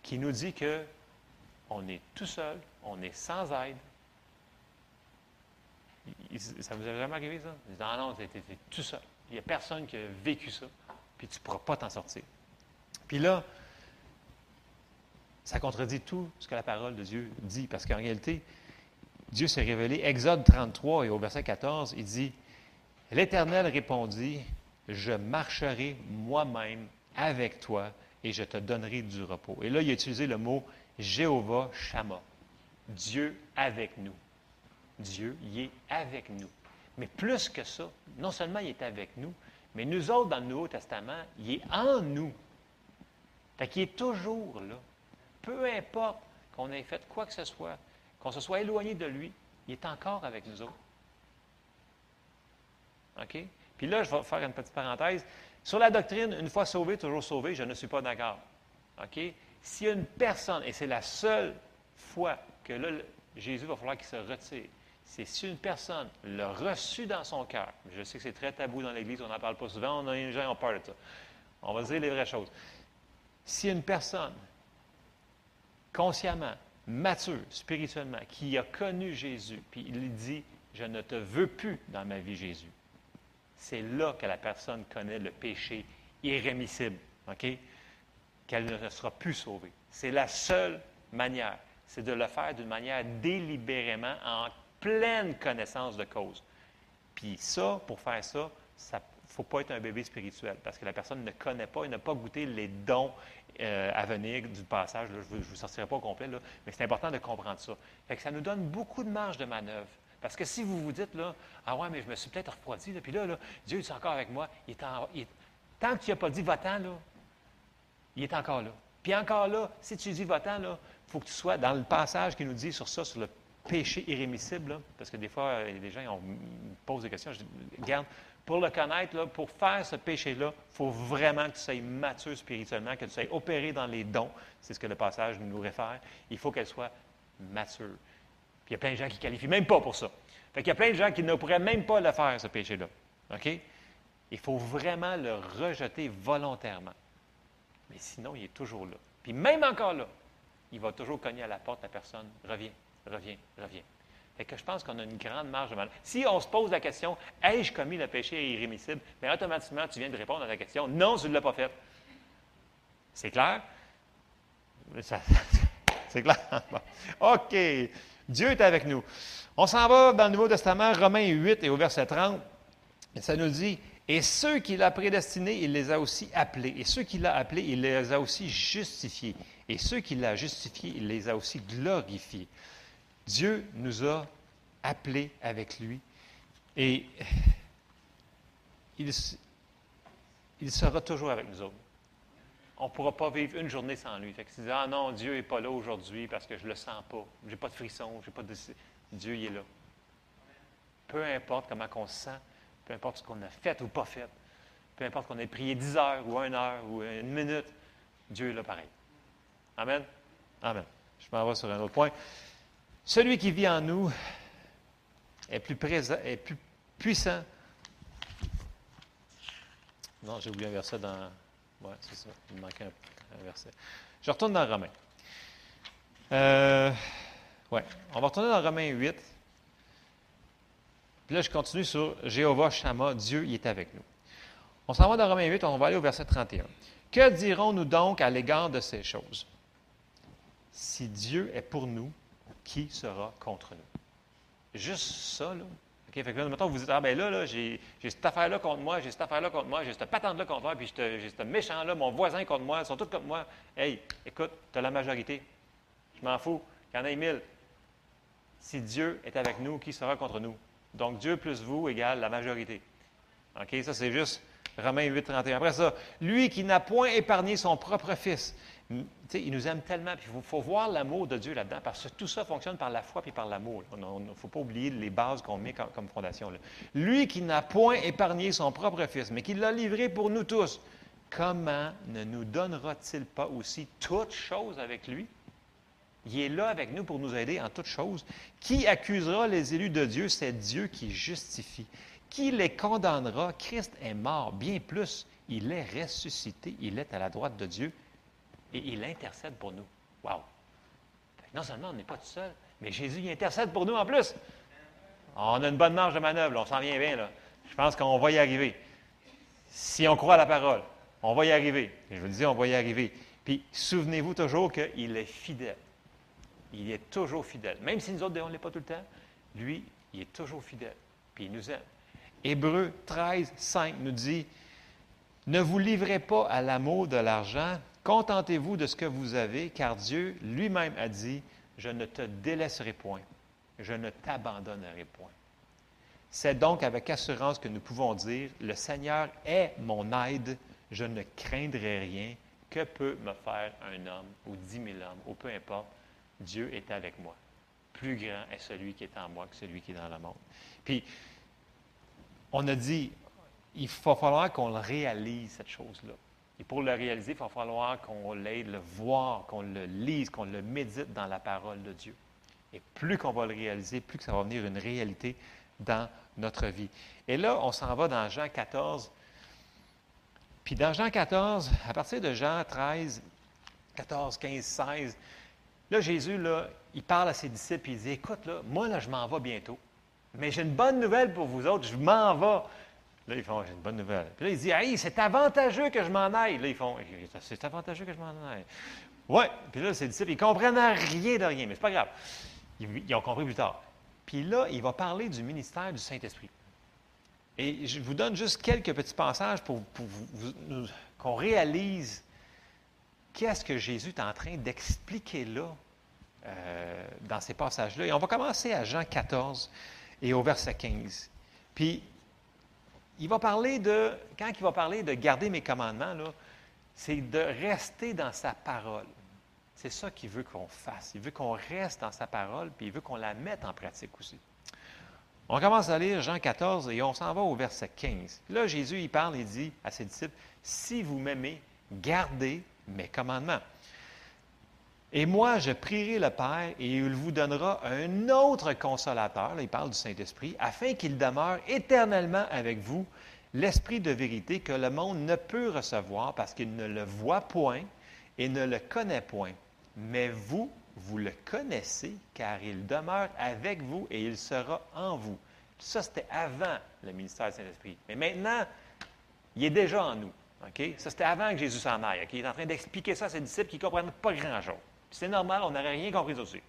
qui nous dit que on est tout seul, on est sans aide. Ça vous a jamais arrivé, ça? Non, non, tu es, tout seul. Il n'y a personne qui a vécu ça, puis tu ne pourras pas t'en sortir. Puis là, ça contredit tout ce que la parole de Dieu dit, parce qu'en réalité, Dieu s'est révélé. Exode 33 et au verset 14, il dit, L'Éternel répondit, je marcherai moi-même avec toi et je te donnerai du repos. Et là, il a utilisé le mot Jéhovah Shama. Dieu avec nous. Dieu, il est avec nous. Mais plus que ça, non seulement il est avec nous, mais nous autres, dans le Nouveau Testament, il est en nous. Fait qu'il est toujours là. Peu importe qu'on ait fait quoi que ce soit, qu'on se soit éloigné de lui, il est encore avec nous autres. OK? Puis là, je vais faire une petite parenthèse. Sur la doctrine, une fois sauvé, toujours sauvé, je ne suis pas d'accord. OK? A une personne, et c'est la seule fois que là, Jésus va falloir qu'il se retire, c'est si une personne l'a reçu dans son cœur, je sais que c'est très tabou dans l'Église, on n'en parle pas souvent, on a des gens ont peur de ça. On va dire les vraies choses. Si une personne, consciemment, mature, spirituellement, qui a connu Jésus, puis il dit, je ne te veux plus dans ma vie, Jésus, c'est là que la personne connaît le péché irrémissible, OK? Qu'elle ne sera plus sauvée. C'est la seule manière. C'est de le faire d'une manière délibérément, en pleine connaissance de cause. Puis ça, pour faire ça, il ne faut pas être un bébé spirituel, parce que la personne ne connaît pas, elle n'a pas goûté les dons euh, à venir du passage. je ne vous sortirai pas au complet, mais c'est important de comprendre ça. Ça nous donne beaucoup de marge de manœuvre. Parce que si vous vous dites, là, ah ouais, mais je me suis peut-être refroidi, puis là, là, Dieu est encore avec moi, il est tant que tu n'as pas dit votant, là, il est encore là. Puis encore là, si tu dis votant, là, il faut que tu sois dans le passage qui nous dit sur ça, sur le péché irrémissible, parce que des fois, les gens on me posent des questions, je dis, regarde, pour le connaître, pour faire ce péché-là, il faut vraiment que tu sois mature spirituellement, que tu sois opéré dans les dons. C'est ce que le passage nous réfère. Il faut qu'elle soit mature. Puis il y a plein de gens qui ne qualifient même pas pour ça. Fait y a plein de gens qui ne pourraient même pas le faire, ce péché-là. OK? Il faut vraiment le rejeter volontairement. Mais sinon, il est toujours là. Puis même encore là, il va toujours cogner à la porte, la personne, reviens, reviens, reviens. Fait que je pense qu'on a une grande marge de mal. Si on se pose la question, ai-je commis le péché irrémissible? Bien, automatiquement, tu viens de répondre à la question, non, tu ne l'as pas fait. C'est clair? C'est clair? OK. Dieu est avec nous. On s'en va dans le Nouveau Testament, Romains 8 et au verset 30. Et ça nous dit Et ceux qu'il a prédestinés, il les a aussi appelés. Et ceux qu'il a appelés, il les a aussi justifiés. Et ceux qu'il a justifiés, il les a aussi glorifiés. Dieu nous a appelés avec lui. Et il, sera toujours avec nous on ne pourra pas vivre une journée sans lui. Fait que tu ah non, Dieu n'est pas là aujourd'hui parce que je ne le sens pas, je n'ai pas de frisson, j'ai pas de. Dieu, il est là. Peu importe comment on se sent, peu importe ce qu'on a fait ou pas fait, peu importe qu'on ait prié 10 heures ou une heure ou une minute, Dieu est là pareil. Amen? Amen. Je m'en vais sur un autre point. Celui qui vit en nous est plus présent, est plus puissant. Non, j'ai oublié un verset dans oui, c'est ça. Il me manquait un, verset. Je retourne dans Romains. Euh, oui, on va retourner dans Romains 8. Puis là, je continue sur Jéhovah Shama, Dieu, il est avec nous. On s'en va dans Romains 8, on va aller au verset 31. Que dirons-nous donc à l'égard de ces choses? Si Dieu est pour nous, qui sera contre nous? Juste ça, là. OK? Fait que là, mettons, vous dites, ah ben là, là j'ai cette affaire-là contre moi, j'ai cette affaire-là contre moi, j'ai cette patente-là contre moi, puis j'ai ce méchant-là, mon voisin contre moi, ils sont tous contre moi. Hey, écoute, tu as la majorité. Je m'en fous. Il y en a mille. Si Dieu est avec nous, qui sera contre nous? Donc, Dieu plus vous égale la majorité. OK? Ça, c'est juste Romains 8, 31. Après ça, lui qui n'a point épargné son propre fils. Il nous aime tellement, puis il faut, voir l'amour de Dieu là-dedans, parce que tout ça fonctionne par la foi et par l'amour. Il ne faut pas oublier les bases qu'on met comme, fondation. Lui qui n'a point épargné son propre fils, mais qui l'a livré pour nous tous, comment ne nous donnera-t-il pas aussi toutes choses avec lui? Il est là avec nous pour nous aider en toutes choses. Qui accusera les élus de Dieu? C'est Dieu qui justifie. Qui les condamnera? Christ est mort. Bien plus, il est ressuscité. Il est à la droite de Dieu et il intercède pour nous. Wow! Non seulement on n'est pas tout seul, mais Jésus intercède pour nous en plus. On a une bonne marge de manœuvre, on s'en vient bien. Je pense qu'on va y arriver. Si on croit à la parole, on va y arriver. je vous le dis, on va y arriver. Puis souvenez-vous toujours qu'il est fidèle. Il est toujours fidèle. Même si nous autres, on ne l'est pas tout le temps, lui, il est toujours fidèle. Puis il nous aime. Hébreu 13, 5 nous dit Ne vous livrez pas à l'amour de l'argent, contentez-vous de ce que vous avez, car Dieu lui-même a dit Je ne te délaisserai point, je ne t'abandonnerai point. C'est donc avec assurance que nous pouvons dire Le Seigneur est mon aide, je ne craindrai rien. Que peut me faire un homme ou dix mille hommes, ou peu importe Dieu est avec moi. Plus grand est celui qui est en moi que celui qui est dans le monde. Puis, on a dit, il va falloir qu'on réalise, cette chose-là. Et pour le réaliser, il va falloir qu'on l'aide, le voir, qu'on le lise, qu'on le médite dans la parole de Dieu. Et plus qu'on va le réaliser, plus que ça va venir une réalité dans notre vie. Et là, on s'en va dans Jean 14. Puis dans Jean 14, à partir de Jean 13, 14, 15, 16, Là, Jésus, là, il parle à ses disciples il dit Écoute, là, moi, là, je m'en vais bientôt. Mais j'ai une bonne nouvelle pour vous autres, je m'en vais. Là, ils font J'ai une bonne nouvelle. Puis là, il dit Hey, c'est avantageux que je m'en aille. Là, ils font C'est avantageux que je m'en aille. Oui. Puis là, ses disciples, ils ne comprennent rien de rien, mais ce n'est pas grave. Ils, ont compris plus tard. Puis là, il va parler du ministère du Saint-Esprit. Et je vous donne juste quelques petits passages pour, qu'on réalise qu'est-ce que Jésus est en train d'expliquer là, euh, dans ces passages-là. Et on va commencer à Jean 14 et au verset 15. Puis, il va parler de, quand il va parler de garder mes commandements, c'est de rester dans sa parole. C'est ça qu'il veut qu'on fasse. Il veut qu'on reste dans sa parole, puis il veut qu'on la mette en pratique aussi. On commence à lire Jean 14 et on s'en va au verset 15. Là, Jésus, il parle, il dit à ses disciples, Si vous m'aimez, gardez mes commandements. Et moi, je prierai le Père et il vous donnera un autre consolateur, là, il parle du Saint-Esprit, afin qu'il demeure éternellement avec vous, l'Esprit de vérité que le monde ne peut recevoir parce qu'il ne le voit point et ne le connaît point. Mais vous, vous le connaissez car il demeure avec vous et il sera en vous. Ça, c'était avant le ministère du Saint-Esprit. Mais maintenant, il est déjà en nous. Ça, c'était avant que Jésus s'en aille. Il est en train d'expliquer ça à ses disciples qui ne comprennent pas grand-chose. C'est normal, on n'aurait rien compris aussi.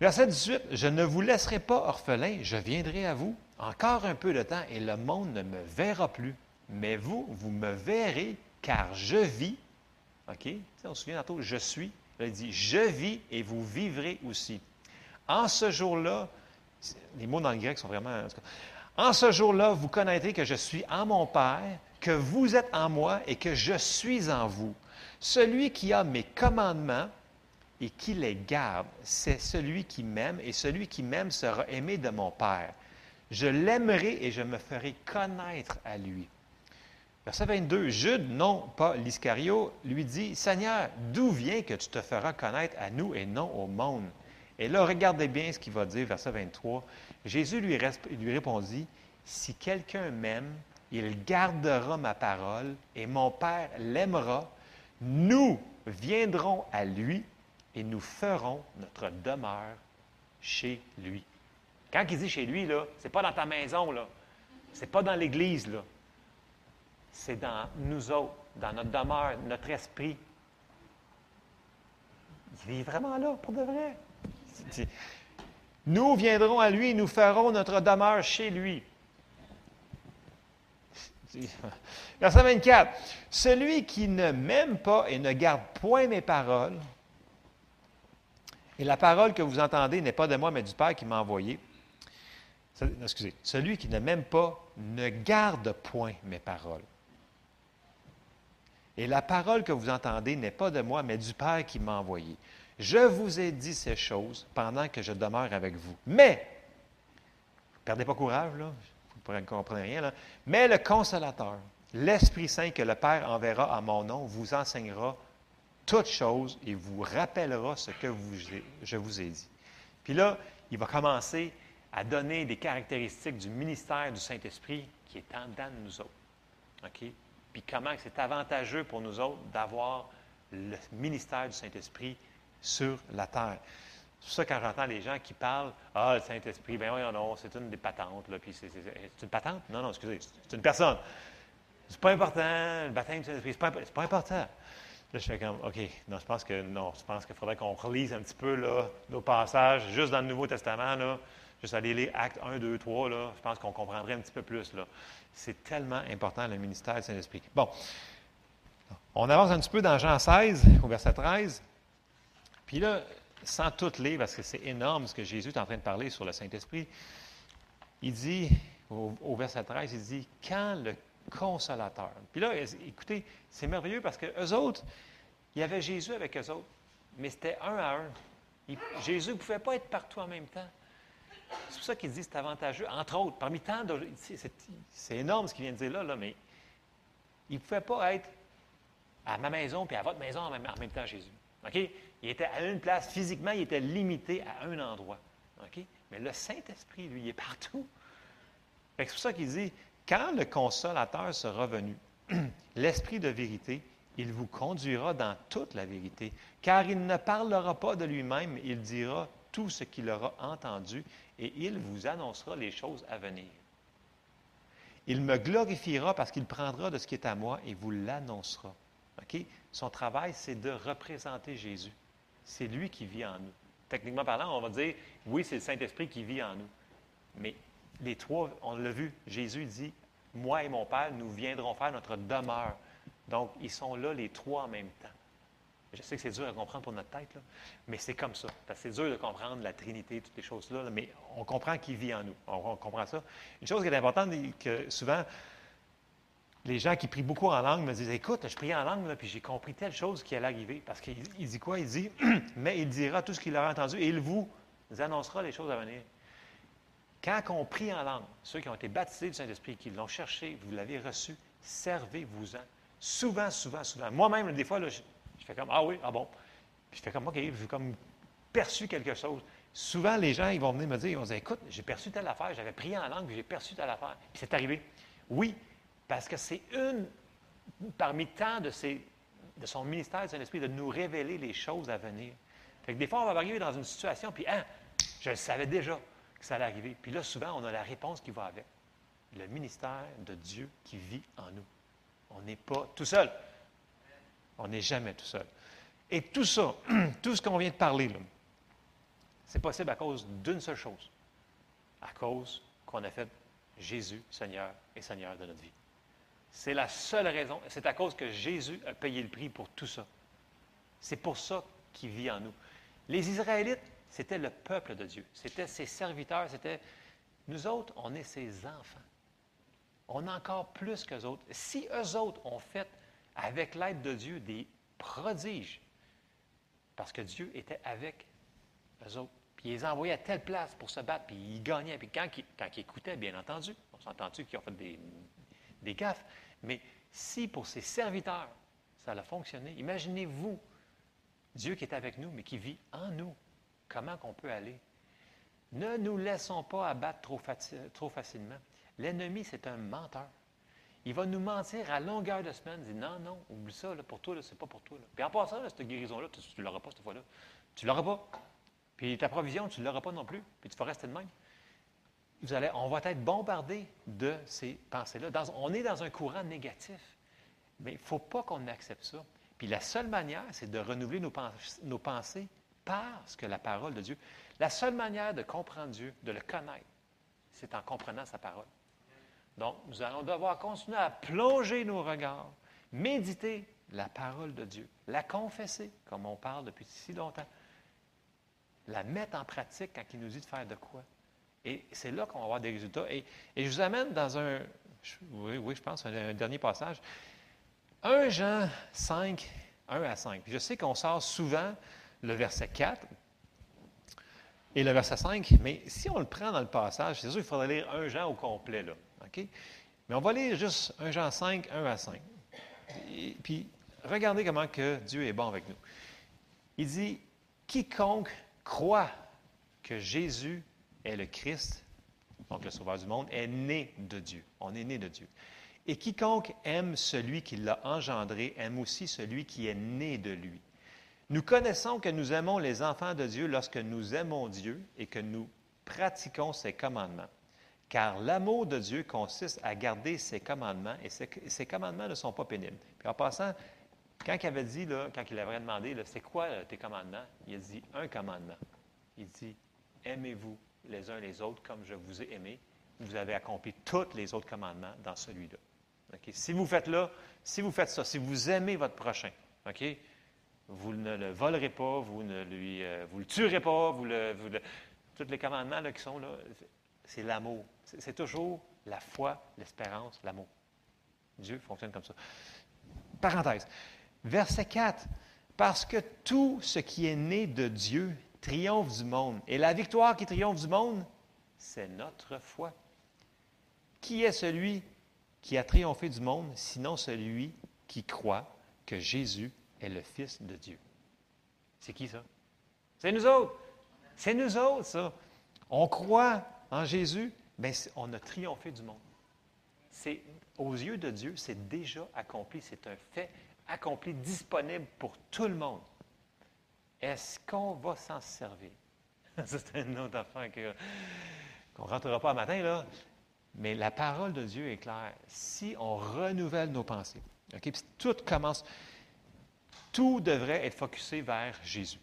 Verset 18, Je ne vous laisserai pas orphelin, je viendrai à vous encore un peu de temps et le monde ne me verra plus. Mais vous, vous me verrez car je vis. OK? on se souvient tantôt, je suis. il dit, je vis et vous vivrez aussi. En ce jour-là, les mots dans le grec sont vraiment... En ce jour-là, vous connaîtrez que je suis en mon Père que vous êtes en moi et que je suis en vous. Celui qui a mes commandements et qui les garde, c'est celui qui m'aime, et celui qui m'aime sera aimé de mon Père. Je l'aimerai et je me ferai connaître à lui. Verset 22, Jude, non pas l'Iscario, lui dit, Seigneur, d'où vient que tu te feras connaître à nous et non au monde? Et là, regardez bien ce qu'il va dire, verset 23. Jésus lui, lui répondit, Si quelqu'un m'aime, il gardera ma parole et mon Père l'aimera. Nous viendrons à lui et nous ferons notre demeure chez lui. Quand il dit chez lui, c'est pas dans ta maison, là. C'est pas dans l'Église. C'est dans nous autres, dans notre demeure, notre esprit. Il est vraiment là, pour de vrai. Nous viendrons à lui et nous ferons notre demeure chez lui. Verset 24. Celui qui ne m'aime pas et ne garde point mes paroles, et la parole que vous entendez n'est pas de moi, mais du Père qui m'a envoyé. Excusez. Celui qui ne m'aime pas ne garde point mes paroles. Et la parole que vous entendez n'est pas de moi, mais du Père qui m'a envoyé. Je vous ai dit ces choses pendant que je demeure avec vous. Mais, perdez pas courage, là, vous ne comprenez rien, là. mais le consolateur, l'Esprit Saint que le Père enverra à mon nom, vous enseignera toutes choses et vous rappellera ce que je vous ai dit. Puis là, il va commencer à donner des caractéristiques du ministère du Saint-Esprit qui est en dedans de nous autres. Puis comment c'est avantageux pour nous autres d'avoir le ministère du Saint-Esprit sur la terre. C'est pour ça quand j'entends les gens qui parlent Ah, le Saint-Esprit, bien oui, non, c'est une des patentes. C'est, une patente? Non, non, excusez, c'est une personne. C'est pas important, le baptême du Saint-Esprit, c'est pas, pas important. Là, je fais comme, OK, non, je pense que non, je pense qu'il faudrait qu'on relise un petit peu là, nos passages, juste dans le Nouveau Testament, là, juste aller lire Actes 1, 2, 3, là, je pense qu'on comprendrait un petit peu plus. C'est tellement important, le ministère du Saint-Esprit. Bon, on avance un petit peu dans Jean 16, au verset 13. Puis là, sans tout lire, parce que c'est énorme ce que Jésus est en train de parler sur le Saint-Esprit, il dit, au, verset 13, il dit, quand le consolateur. Puis là, écoutez, c'est merveilleux parce que eux autres, il y avait Jésus avec eux autres, mais c'était un à un. Jésus ne pouvait pas être partout en même temps. C'est pour ça qu'il dit c'est avantageux. Entre autres, parmi tant de. C'est énorme ce qu'il vient de dire là, là mais il ne pouvait pas être à ma maison puis à votre maison en même, temps, Jésus. OK? Il était à une place, physiquement, il était limité à un endroit. Mais le Saint-Esprit, lui, il est partout. C'est pour ça qu'il dit, quand le consolateur sera venu, l'Esprit de vérité, il vous conduira dans toute la vérité, car il ne parlera pas de lui-même, il dira tout ce qu'il aura entendu, et il vous annoncera les choses à venir. Il me glorifiera parce qu'il prendra de ce qui est à moi et vous l'annoncera. OK? Son travail, c'est de représenter Jésus. C'est lui qui vit en nous. Techniquement parlant, on va dire, oui, c'est le Saint-Esprit qui vit en nous. Mais les trois, on l'a vu, Jésus dit, moi et mon Père, nous viendrons faire notre demeure. Donc, ils sont là les trois en même temps. Je sais que c'est dur à comprendre pour notre tête, mais c'est comme ça. C'est dur de comprendre la Trinité, toutes les choses-là, mais on comprend qu'il vit en nous. On, comprend ça. Une chose qui est importante, que souvent, les gens qui prient beaucoup en langue me disent Écoute, je prie en langue, puis j'ai compris telle chose qui allait arriver. Parce qu'il dit quoi? Il dit Mais il dira tout ce qu'il aura entendu et il vous annoncera les choses à venir. Quand on prie en langue, ceux qui ont été baptisés du Saint-Esprit, qui l'ont cherché, vous l'avez reçu, servez-vous-en. Souvent, souvent, souvent. Moi-même, des fois, je, fais comme Ah oui, ah bon. Puis je fais comme OK, j'ai comme perçu quelque chose. Souvent, les gens, ils vont venir me dire, ils vont dire, écoute, j'ai perçu telle affaire, j'avais prié en langue, j'ai perçu telle affaire. Puis c'est arrivé. Oui, parce que c'est une parmi tant de, de son ministère du Saint-Esprit de nous révéler les choses à venir. Fait que des fois, on va arriver dans une situation, puis, hein, je savais déjà que ça allait arriver. Puis là, souvent, on a la réponse qui va avec. Le ministère de Dieu qui vit en nous. On n'est pas tout seul. On n'est jamais tout seul. Et tout ça, tout ce qu'on vient de parler, c'est possible à cause d'une seule chose. À cause qu'on a fait Jésus Seigneur et Seigneur de notre vie. C'est la seule raison. C'est à cause que Jésus a payé le prix pour tout ça. C'est pour ça qu'il vit en nous. Les Israélites, c'était le peuple de Dieu. C'était ses serviteurs. C'était nous autres, on est ses enfants. On a encore plus qu'eux autres. Si eux autres ont fait, avec l'aide de Dieu, des prodiges, parce que Dieu était avec eux autres, puis ils les envoyaient à telle place pour se battre, puis ils gagnaient. Puis quand, quand ils écoutaient, bien entendu, on s'entend-tu qu'ils ont fait des, des gaffes. Mais si pour ses serviteurs, ça a fonctionné, imaginez-vous Dieu qui est avec nous, mais qui vit en nous. Comment qu'on peut aller? Ne nous laissons pas abattre trop, trop facilement. L'ennemi, c'est un menteur. Il va nous mentir à longueur de semaine. Il dit non, non, oublie ça, pour toi, ce n'est pas pour toi. Puis en passant, cette guérison-là, tu ne l'auras pas cette fois-là. Tu ne l'auras pas. Puis ta provision, tu ne l'auras pas non plus. Puis tu vas rester de même on va être bombardé de ces pensées-là. on est dans un courant négatif. Mais il ne faut pas qu'on accepte ça. Puis la seule manière, c'est de renouveler nos, pensées par ce que la parole de Dieu. La seule manière de comprendre Dieu, de le connaître, c'est en comprenant sa parole. Donc, nous allons devoir continuer à plonger nos regards, méditer la parole de Dieu, la confesser, comme on parle depuis si longtemps, la mettre en pratique quand il nous dit de faire de quoi. Et c'est là qu'on va avoir des résultats. Et, je vous amène dans un, oui, je pense, un, dernier passage. 1 Jean 5, 1 à 5. je sais qu'on sort souvent le verset 4 et le verset 5, mais si on le prend dans le passage, c'est sûr qu'il faudrait lire 1 Jean au complet, là. OK? Mais on va lire juste 1 Jean 5, 1 à 5. Et, puis, regardez comment que Dieu est bon avec nous. Il dit, quiconque croit que Jésus est le Christ, donc le Sauveur du monde, est né de Dieu. On est né de Dieu. Et quiconque aime celui qui l'a engendré aime aussi celui qui est né de lui. Nous connaissons que nous aimons les enfants de Dieu lorsque nous aimons Dieu et que nous pratiquons ses commandements. Car l'amour de Dieu consiste à garder ses commandements et ses, commandements ne sont pas pénibles. Puis en passant, quand il avait dit, là, quand il avait demandé, c'est quoi tes commandements? Il a dit un commandement. Il dit, aimez-vous les uns les autres comme je vous ai aimé. Vous avez accompli tous les autres commandements dans celui-là. Si vous faites là, si vous faites ça, si vous aimez votre prochain? Vous ne le volerez pas, vous ne lui, euh, vous le tuerez pas, vous le, tous les commandements qui sont là, c'est l'amour. C'est toujours la foi, l'espérance, l'amour. Dieu fonctionne comme ça. Parenthèse. Verset 4. Parce que tout ce qui est né de Dieu triomphe du monde. Et la victoire qui triomphe du monde, c'est notre foi. Qui est celui qui a triomphé du monde, sinon celui qui croit que Jésus est le Fils de Dieu? C'est qui ça? C'est nous autres. C'est nous autres, ça. On croit en Jésus, bien, on a triomphé du monde. C'est, aux yeux de Dieu, c'est déjà accompli. C'est un fait accompli, disponible pour tout le monde. Est-ce qu'on va s'en servir? c'est une autre affaire qu'on ne rentrera pas matin, là. Mais la parole de Dieu est claire. Si on renouvelle nos pensées, OK? tout commence, tout devrait être focusé vers Jésus.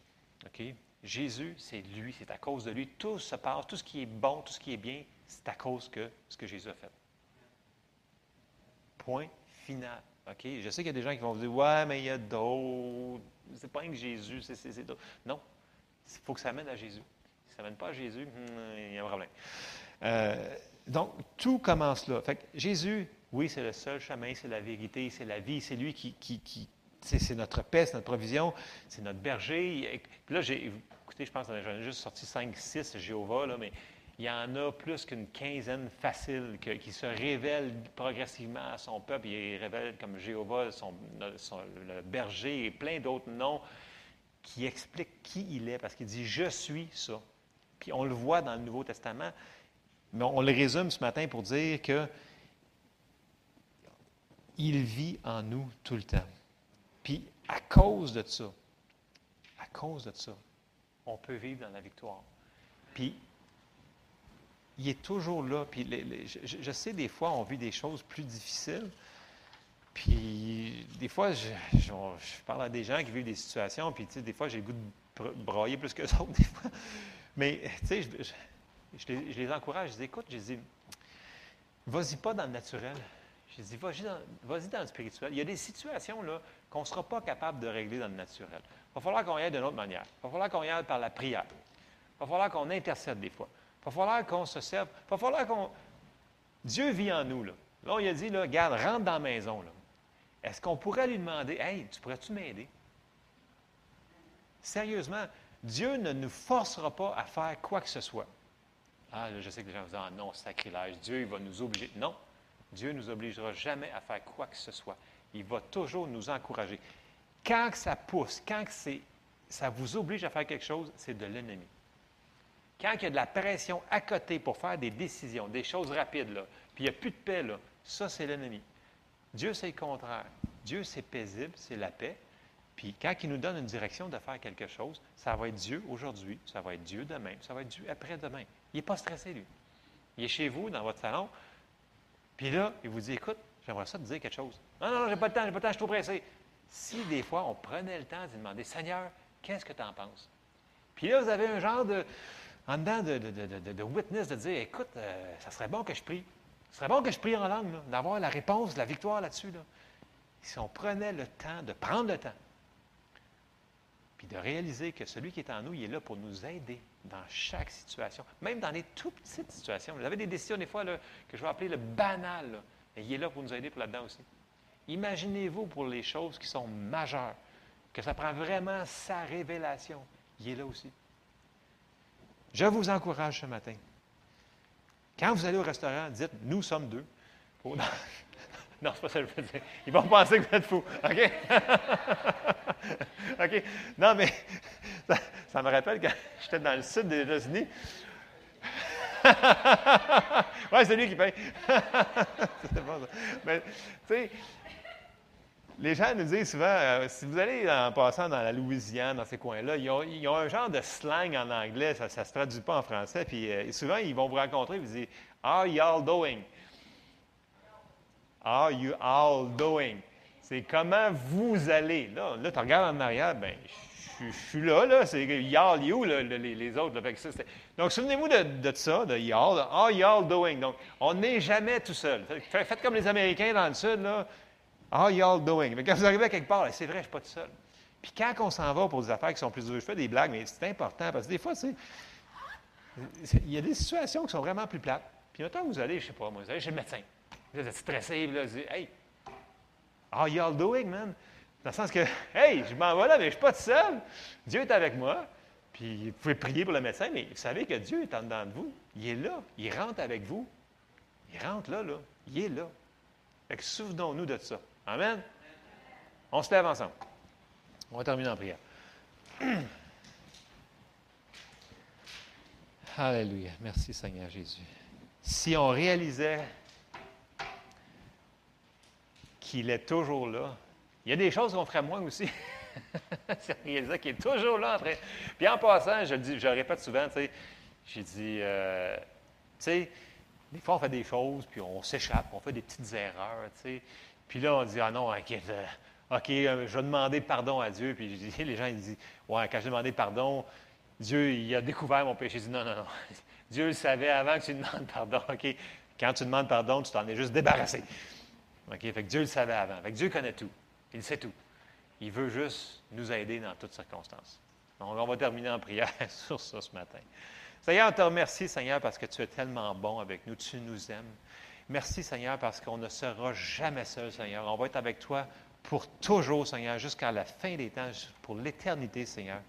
Jésus, c'est lui, c'est à cause de lui. Tout se passe, tout ce qui est bon, tout ce qui est bien, c'est à cause de ce que Jésus a fait. Point final. OK? Je sais qu'il y a des gens qui vont vous dire Ouais, mais il y a d'autres. C'est pas que Jésus, c'est d'autres. Non. Il faut que ça mène à Jésus. Si ça ne pas à Jésus, hmm, il y a un problème. Euh, donc, tout commence là. Fait Jésus, oui, c'est le seul chemin, c'est la vérité, c'est la vie, c'est lui qui, qui c'est notre paix, c'est notre provision, c'est notre berger. Là, j'ai, écoutez, je pense que j'en ai juste sorti 5, 6 Jéhovah, là, mais il y en a plus qu'une quinzaine facile qui se révèlent progressivement à son peuple. Il révèle comme Jéhovah, son, le berger et plein d'autres noms qui expliquent qui il est, parce qu'il dit Je suis ça. Puis on le voit dans le Nouveau Testament, mais on le résume ce matin pour dire que il vit en nous tout le temps. Puis à cause de ça, à cause de ça, on peut vivre dans la victoire. Puis il est toujours là. Puis je, sais, des fois, on vit des choses plus difficiles. Puis des fois, je, parle à des gens qui vivent des situations, puis tu sais, des fois, j'ai le goût de brailler plus que les autres, des fois. Mais tu sais, je, les, encourage, je dis, écoute, je dis, vas-y pas dans le naturel. Je dis, vas-y dans, le spirituel. Il y a des situations là, qu'on ne sera pas capable de régler dans le naturel. Il va falloir qu'on y aille d'une autre manière. Il va falloir qu'on y aille par la prière. Il va falloir qu'on intercède des fois. Il va falloir qu'on se serve. Il va falloir qu'on. Dieu vit en nous. Là, là il a dit, là, regarde, rentre dans la maison. Est-ce qu'on pourrait lui demander, Hey, tu pourrais-tu m'aider? Sérieusement, Dieu ne nous forcera pas à faire quoi que ce soit. Ah, là, je sais que les gens vont dire, ah, non, sacrilège, Dieu, il va nous obliger. Non, Dieu ne nous obligera jamais à faire quoi que ce soit. Il va toujours nous encourager. Quand ça pousse, quand ça vous oblige à faire quelque chose, c'est de l'ennemi. Quand il y a de la pression à côté pour faire des décisions, des choses rapides, puis il n'y a plus de paix, là, ça, c'est l'ennemi. Dieu, c'est le contraire. Dieu, c'est paisible, c'est la paix. Puis quand il nous donne une direction de faire quelque chose, ça va être Dieu aujourd'hui, ça va être Dieu demain, ça va être Dieu après-demain. Il n'est pas stressé, lui. Il est chez vous, dans votre salon, puis là, il vous dit, écoute, j'aimerais ça te dire quelque chose. Non, non, non, j'ai pas le temps, j'ai pas le temps, je suis trop pressé. Si des fois, on prenait le temps de demander, Seigneur, qu'est-ce que tu en penses? Puis là, vous avez un genre de, en dedans de, de, witness, de dire, écoute, euh, ça serait bon que je prie. Ce serait bon que je prie en langue, d'avoir la réponse, la victoire là-dessus. Si on prenait le temps de prendre le temps, puis de réaliser que celui qui est en nous, il est là pour nous aider dans chaque situation, même dans les tout petites situations. Vous avez des décisions, des fois, que je vais appeler le banal, et il est là pour nous aider pour là-dedans aussi. Imaginez-vous pour les choses qui sont majeures, que ça prend vraiment sa révélation. Il est là aussi. Je vous encourage ce matin. Quand vous allez au restaurant, dites Nous sommes deux. Non, c'est pas ça que je veux dire. Ils vont penser que vous êtes fou. OK? OK? Non, mais ça, me rappelle quand j'étais dans le sud des États-Unis. oui, c'est lui qui paye. c'est bon, ça. Mais, tu sais, les gens nous disent souvent, euh, si vous allez en passant dans la Louisiane, dans ces coins-là, ils ont, un genre de slang en anglais, ça ne se traduit pas en français, puis euh, souvent, ils vont vous rencontrer et vous dire « How y'all doing? » How you all doing? C'est comment vous allez? Là, là tu regardes en arrière, ben, je, suis là, là, c'est y'all, you, les, autres. donc, souvenez-vous de, ça, de y'all, how y'all doing? Donc, on n'est jamais tout seul. Faites comme les Américains dans le Sud, là, How y'all doing? Mais quand vous arrivez à quelque part, c'est vrai, je ne suis pas tout seul. Puis quand on s'en va pour des affaires qui sont plus dures, je fais des blagues, mais c'est important parce que des fois, il y a des situations qui sont vraiment plus plates. Puis maintenant, vous allez, je ne sais pas, moi, vous allez chez le médecin. Vous êtes stressé, vous dites, hey, how y'all doing, man? Dans le sens que, hey, je m'en vais là, mais je ne suis pas tout seul. Dieu est avec moi. Puis vous pouvez prier pour le médecin, mais vous savez que Dieu est en dedans de vous. Il est là. Il rentre avec vous. Il rentre là, là. Il est là. Fait que souvenons-nous de ça. Amen? On se lève ensemble. On va terminer en prière. Alléluia. Merci Seigneur Jésus. Si on réalisait qu'il est toujours là, il y a des choses qu'on ferait moins aussi. si on réalisait qu'il est toujours là en. Puis en passant, je le, dis, je répète souvent, tu sais, j'ai dit, euh, tu sais, des fois on fait des choses, puis on s'échappe, on fait des petites erreurs, tu sais. Puis là, on dit, ah non, OK, euh, OK, euh, je vais demander pardon à Dieu. Puis les gens, ils disent, ouais, quand j'ai demandé pardon, Dieu, il a découvert mon péché. Je dis, non, non, non. Dieu le savait avant que tu demandes pardon. OK, quand tu demandes pardon, tu t'en es juste débarrassé. Fait que Dieu le savait avant. Fait que Dieu connaît tout. Il sait tout. Il veut juste nous aider dans toutes circonstances. Donc, on va terminer en prière sur ça ce matin. Seigneur, on te remercie, Seigneur, parce que tu es tellement bon avec nous. Tu nous aimes. Merci, Seigneur, parce qu'on ne sera jamais seul, Seigneur. On va être avec toi pour toujours, Seigneur, jusqu'à la fin des temps, pour l'éternité, Seigneur.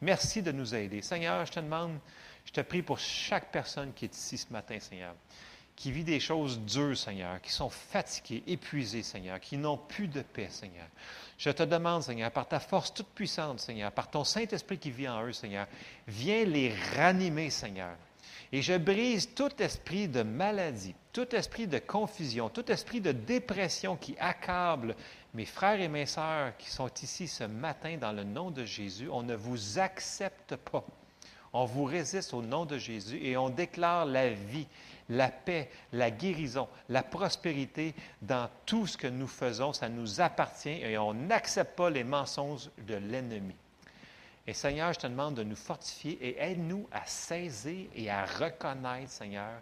Merci de nous aider. Seigneur, je te demande, je te prie pour chaque personne qui est ici ce matin, Seigneur, qui vit des choses dures, Seigneur, qui sont fatigués, épuisés, Seigneur, qui n'ont plus de paix, Seigneur. Je te demande, Seigneur, par ta force toute puissante, Seigneur, par ton Saint-Esprit qui vit en eux, Seigneur, viens les ranimer, Seigneur. Et je brise tout esprit de maladie, tout esprit de confusion, tout esprit de dépression qui accable mes frères et mes sœurs qui sont ici ce matin dans le nom de Jésus. On ne vous accepte pas. On vous résiste au nom de Jésus et on déclare la vie, la paix, la guérison, la prospérité dans tout ce que nous faisons. Ça nous appartient et on n'accepte pas les mensonges de l'ennemi. Et Seigneur, je te demande de nous fortifier et aide-nous à saisir et à reconnaître, Seigneur,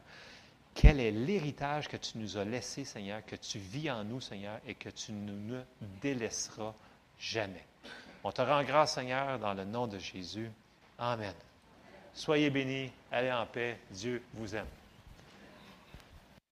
quel est l'héritage que tu nous as laissé, Seigneur, que tu vis en nous, Seigneur, et que tu ne nous délaisseras jamais. On te rend grâce, Seigneur, dans le nom de Jésus. Amen. Soyez bénis, allez en paix. Dieu vous aime.